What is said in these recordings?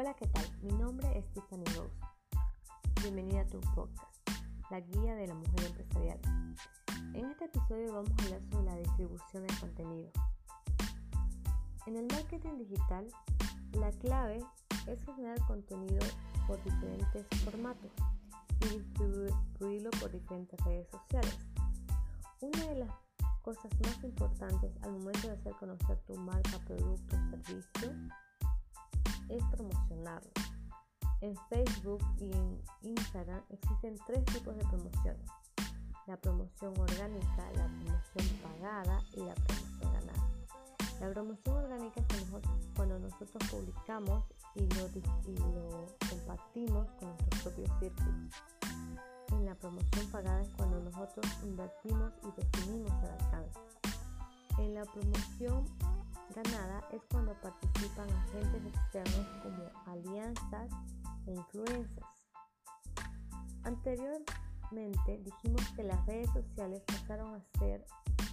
Hola, ¿qué tal? Mi nombre es Tiffany Rose. Bienvenida a tu podcast, la guía de la mujer empresarial. En este episodio vamos a hablar sobre la distribución de contenido. En el marketing digital, la clave es generar contenido por diferentes formatos y distribuirlo por diferentes redes sociales. Una de las cosas más importantes al momento de hacer conocer tu marca, producto o servicio es promocionarlo. En Facebook y en Instagram existen tres tipos de promociones. La promoción orgánica, la promoción pagada y la promoción ganada. La promoción orgánica es cuando nosotros publicamos y lo, y lo compartimos con nuestros propios círculos. En la promoción pagada es cuando nosotros invertimos y definimos el alcance. En la promoción ganada es cuando participan agentes externos como alianzas e influencias. Anteriormente dijimos que las redes sociales pasaron a ser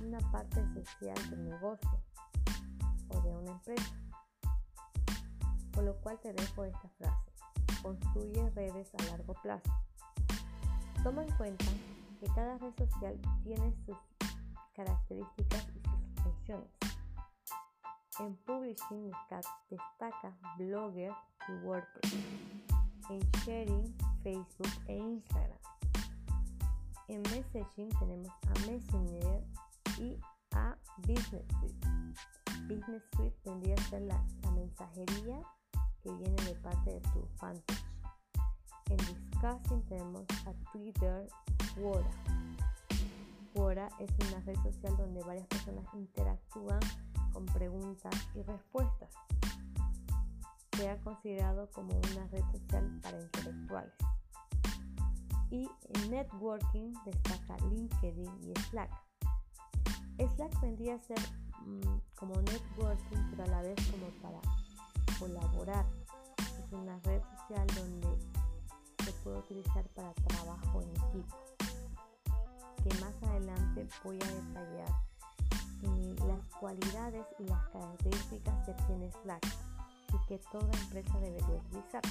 una parte esencial del negocio o de una empresa. Por lo cual te dejo esta frase. Construye redes a largo plazo. Toma en cuenta que cada red social tiene sus características y sus funciones. En Publishing destaca Blogger y WordPress. En Sharing, Facebook e Instagram. En Messaging tenemos a Messenger y a Business Suite. Business Suite tendría a ser la, mensajería que viene de parte de tu fanpage. En Discussing tenemos a Twitter Quora. Quora es una red social donde varias personas interactúan con preguntas y respuestas. Se ha considerado como una red social para intelectuales. Y en networking destaca LinkedIn y Slack. Slack vendría a ser mm, como networking, pero a la vez como para colaborar. Es una red social donde se puede utilizar para trabajo en equipo. Que más adelante voy a detallar las cualidades y las características que tiene Slack y que toda empresa debería utilizar.